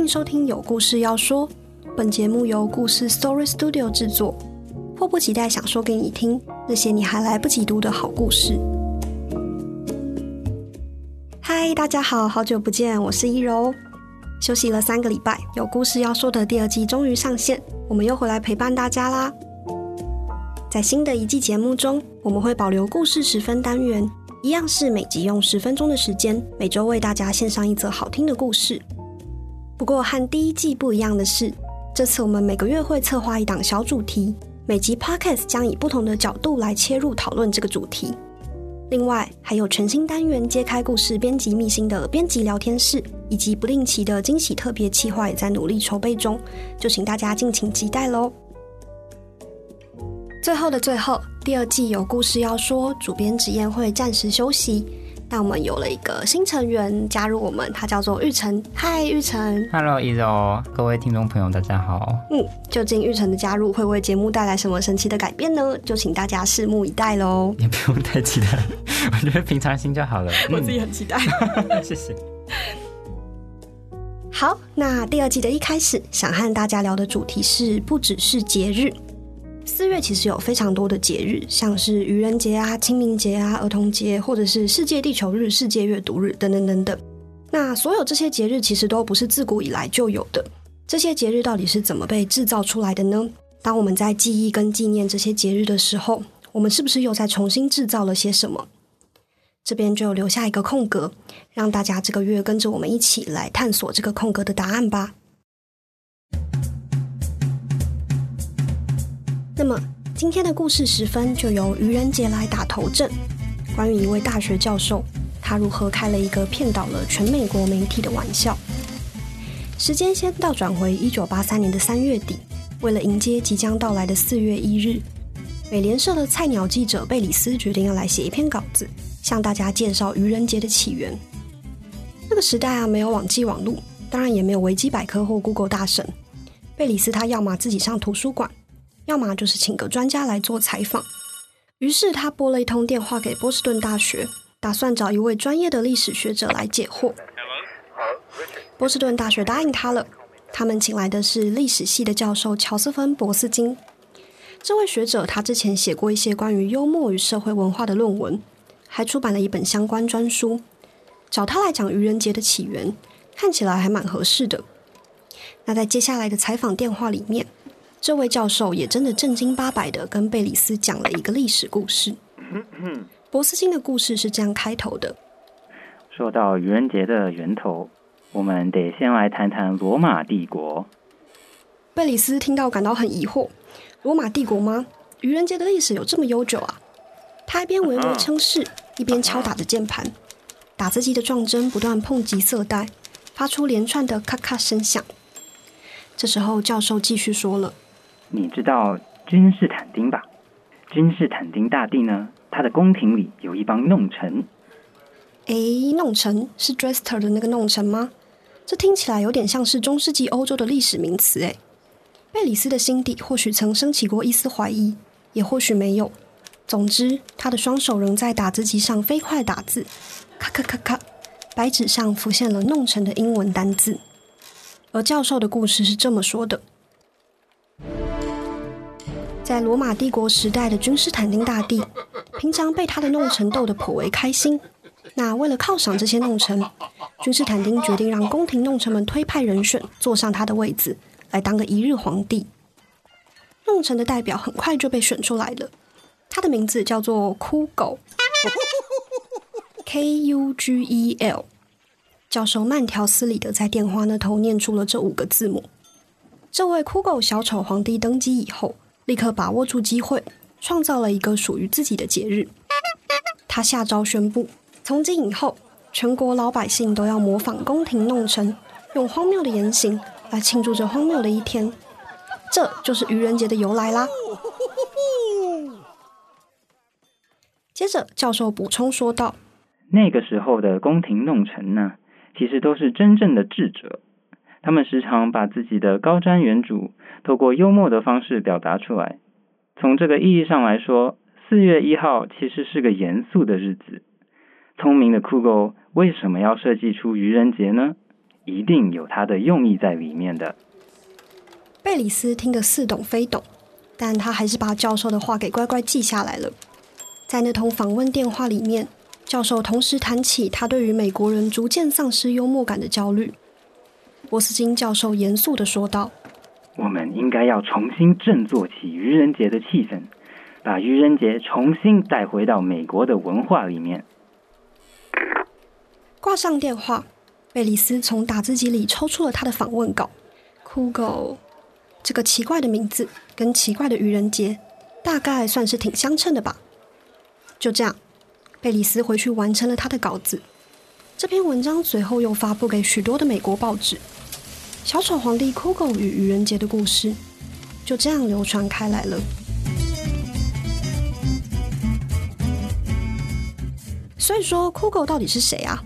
迎收听《有故事要说》，本节目由故事 Story Studio 制作。迫不及待想说给你听那些你还来不及读的好故事。嗨，大家好，好久不见，我是一柔。休息了三个礼拜，《有故事要说》的第二季终于上线，我们又回来陪伴大家啦。在新的一季节目中，我们会保留故事十分单元，一样是每集用十分钟的时间，每周为大家献上一则好听的故事。不过和第一季不一样的是，这次我们每个月会策划一档小主题，每集 podcast 将以不同的角度来切入讨论这个主题。另外还有全新单元揭开故事编辑秘辛的编辑聊天室，以及不定期的惊喜特别企划也在努力筹备中，就请大家敬请期待喽。最后的最后，第二季有故事要说，主编直言会暂时休息，但我们有了一个新成员加入我们，他叫做玉成。嗨，玉成。Hello，一柔，各位听众朋友，大家好。嗯，究竟玉成的加入会为节目带来什么神奇的改变呢？就请大家拭目以待喽。也不用太期待，我觉得平常心就好了。我自己很期待。谢谢。好，那第二季的一开始，想和大家聊的主题是不只是节日。四月其实有非常多的节日，像是愚人节啊、清明节啊、儿童节，或者是世界地球日、世界阅读日等等等等。那所有这些节日其实都不是自古以来就有的。这些节日到底是怎么被制造出来的呢？当我们在记忆跟纪念这些节日的时候，我们是不是又在重新制造了些什么？这边就留下一个空格，让大家这个月跟着我们一起来探索这个空格的答案吧。那么今天的故事十分就由愚人节来打头阵，关于一位大学教授，他如何开了一个骗倒了全美国媒体的玩笑。时间先倒转回一九八三年的三月底，为了迎接即将到来的四月一日，美联社的菜鸟记者贝里斯决定要来写一篇稿子，向大家介绍愚人节的起源。那个时代啊，没有网际网路，当然也没有维基百科或 Google 大神。贝里斯他要么自己上图书馆。要么就是请个专家来做采访，于是他拨了一通电话给波士顿大学，打算找一位专业的历史学者来解惑。波士顿大学答应他了，他们请来的是历史系的教授乔斯芬·博斯金。这位学者他之前写过一些关于幽默与社会文化的论文，还出版了一本相关专书。找他来讲愚人节的起源，看起来还蛮合适的。那在接下来的采访电话里面。这位教授也真的正经八百的跟贝里斯讲了一个历史故事。博斯金的故事是这样开头的：说到愚人节的源头，我们得先来谈谈罗马帝国。贝里斯听到感到很疑惑：罗马帝国吗？愚人节的历史有这么悠久啊？他一边唯唯称是，一边敲打着键盘，打字机的撞针不断碰击色带，发出连串的咔咔声响。这时候，教授继续说了。你知道君士坦丁吧？君士坦丁大帝呢？他的宫廷里有一帮弄臣。哎，弄臣是 Dresser 的那个弄臣吗？这听起来有点像是中世纪欧洲的历史名词。哎，贝里斯的心底或许曾升起过一丝怀疑，也或许没有。总之，他的双手仍在打字机上飞快打字，咔咔咔咔，白纸上浮现了弄臣的英文单字。而教授的故事是这么说的。在罗马帝国时代的君士坦丁大帝，平常被他的弄臣逗得颇为开心。那为了犒赏这些弄臣，君士坦丁决定让宫廷弄臣们推派人选坐上他的位子，来当个一日皇帝。弄臣的代表很快就被选出来了，他的名字叫做哭狗 （K U G E L）。教授慢条斯理的在电话那头念出了这五个字母。这位酷狗小丑皇帝登基以后。立刻把握住机会，创造了一个属于自己的节日。他下诏宣布，从今以后，全国老百姓都要模仿宫廷弄臣，用荒谬的言行来庆祝这荒谬的一天。这就是愚人节的由来啦。接着，教授补充说道：“那个时候的宫廷弄臣呢，其实都是真正的智者。”他们时常把自己的高瞻远瞩，透过幽默的方式表达出来。从这个意义上来说，四月一号其实是个严肃的日子。聪明的酷狗为什么要设计出愚人节呢？一定有它的用意在里面的。贝里斯听得似懂非懂，但他还是把教授的话给乖乖记下来了。在那通访问电话里面，教授同时谈起他对于美国人逐渐丧失幽默感的焦虑。波斯金教授严肃的说道：“我们应该要重新振作起愚人节的气氛，把愚人节重新带回到美国的文化里面。”挂上电话，贝里斯从打字机里抽出了他的访问稿。酷狗。这个奇怪的名字跟奇怪的愚人节，大概算是挺相称的吧。就这样，贝里斯回去完成了他的稿子。这篇文章随后又发布给许多的美国报纸。小丑皇帝酷狗与愚人节的故事就这样流传开来了。所以说，酷狗到底是谁啊？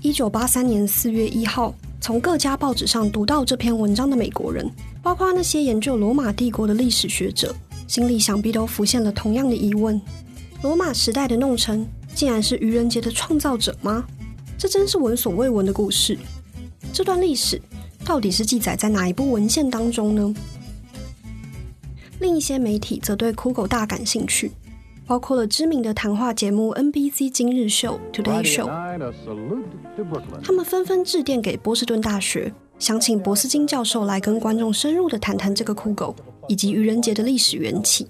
一九八三年四月一号，从各家报纸上读到这篇文章的美国人。包括那些研究罗马帝国的历史学者，心里想必都浮现了同样的疑问：罗马时代的弄臣竟然是愚人节的创造者吗？这真是闻所未闻的故事。这段历史到底是记载在哪一部文献当中呢？另一些媒体则对酷狗大感兴趣，包括了知名的谈话节目 NBC 今日秀 Today Show，他们纷纷致电给波士顿大学。想请博斯金教授来跟观众深入的谈谈这个酷狗以及愚人节的历史缘起。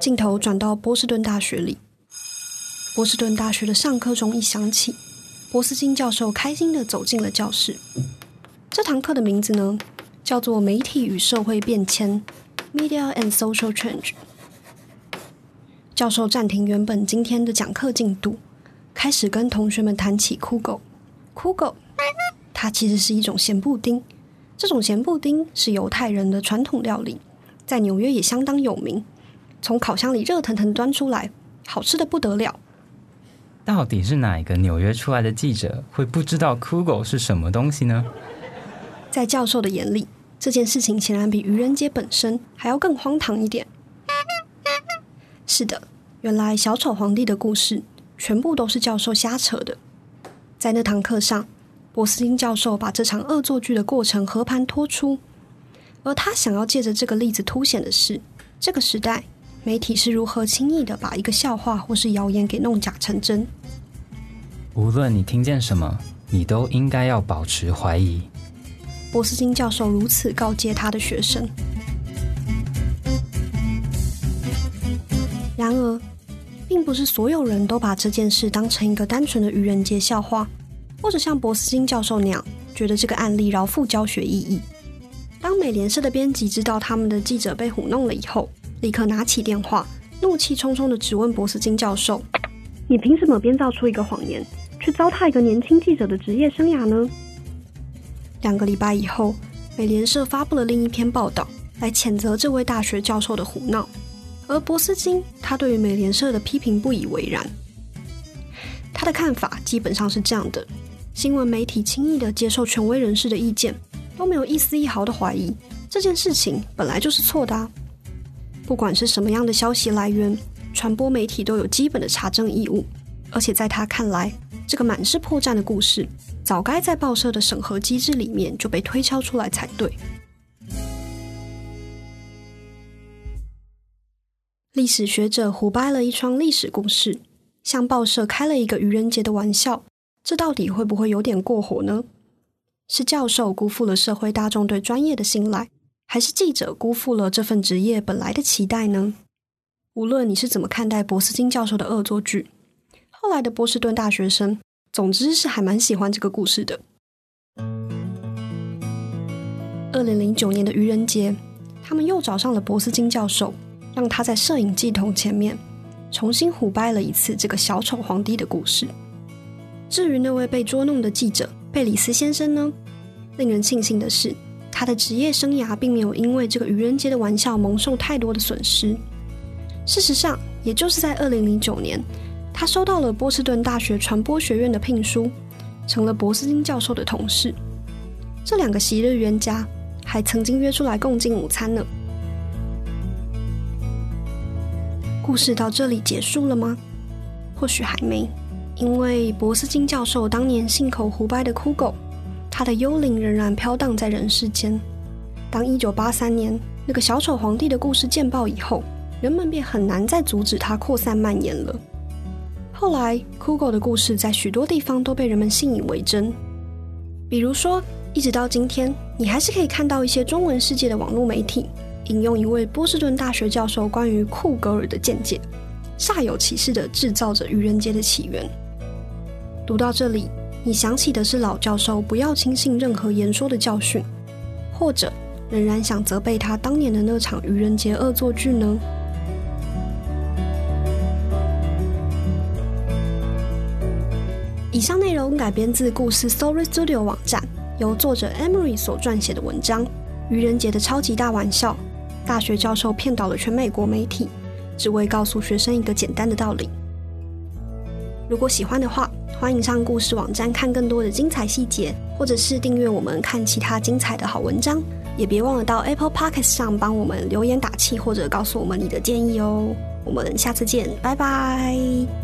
镜头转到波士顿大学里，波士顿大学的上课钟一响起，博斯金教授开心的走进了教室。这堂课的名字呢，叫做《媒体与社会变迁》（Media and Social Change）。教授暂停原本今天的讲课进度。开始跟同学们谈起酷狗，酷狗，它其实是一种咸布丁。这种咸布丁是犹太人的传统料理，在纽约也相当有名。从烤箱里热腾腾端出来，好吃的不得了。到底是哪一个纽约出来的记者会不知道酷狗是什么东西呢？在教授的眼里，这件事情显然比愚人节本身还要更荒唐一点。是的，原来小丑皇帝的故事。全部都是教授瞎扯的。在那堂课上，博斯金教授把这场恶作剧的过程和盘托出，而他想要借着这个例子凸显的是，这个时代媒体是如何轻易的把一个笑话或是谣言给弄假成真。无论你听见什么，你都应该要保持怀疑。博斯金教授如此告诫他的学生。然而。并不是所有人都把这件事当成一个单纯的愚人节笑话，或者像博斯金教授那样觉得这个案例饶富教学意义。当美联社的编辑知道他们的记者被唬弄了以后，立刻拿起电话，怒气冲冲的质问博斯金教授：“你凭什么编造出一个谎言，去糟蹋一个年轻记者的职业生涯呢？”两个礼拜以后，美联社发布了另一篇报道，来谴责这位大学教授的胡闹。而博斯金，他对于美联社的批评不以为然。他的看法基本上是这样的：新闻媒体轻易的接受权威人士的意见，都没有一丝一毫的怀疑，这件事情本来就是错的。不管是什么样的消息来源，传播媒体都有基本的查证义务。而且在他看来，这个满是破绽的故事，早该在报社的审核机制里面就被推敲出来才对。历史学者胡掰了一窗历史故事，向报社开了一个愚人节的玩笑，这到底会不会有点过火呢？是教授辜负了社会大众对专业的信赖，还是记者辜负了这份职业本来的期待呢？无论你是怎么看待博斯金教授的恶作剧，后来的波士顿大学生，总之是还蛮喜欢这个故事的。二零零九年的愚人节，他们又找上了博斯金教授。让他在摄影机筒前面重新胡掰了一次这个小丑皇帝的故事。至于那位被捉弄的记者贝里斯先生呢？令人庆幸的是，他的职业生涯并没有因为这个愚人节的玩笑蒙受太多的损失。事实上，也就是在二零零九年，他收到了波士顿大学传播学院的聘书，成了博斯金教授的同事。这两个昔日冤家还曾经约出来共进午餐呢。故事到这里结束了吗？或许还没。因为博斯金教授当年信口胡掰的酷狗，他的幽灵仍然飘荡在人世间。当一九八三年那个小丑皇帝的故事见报以后，人们便很难再阻止它扩散蔓延了。后来，酷狗的故事在许多地方都被人们信以为真。比如说，一直到今天，你还是可以看到一些中文世界的网络媒体引用一位波士顿大学教授关于酷狗尔的见解，煞有其事地制造着愚人节的起源。读到这里，你想起的是老教授不要轻信任何言说的教训，或者仍然想责备他当年的那场愚人节恶作剧呢？以上内容改编自故事 Story Studio 网站，由作者 Emery 所撰写的文章《愚人节的超级大玩笑》。大学教授骗倒了全美国媒体，只为告诉学生一个简单的道理。如果喜欢的话，欢迎上故事网站看更多的精彩细节，或者是订阅我们看其他精彩的好文章。也别忘了到 Apple Podcast 上帮我们留言打气，或者告诉我们你的建议哦。我们下次见，拜拜。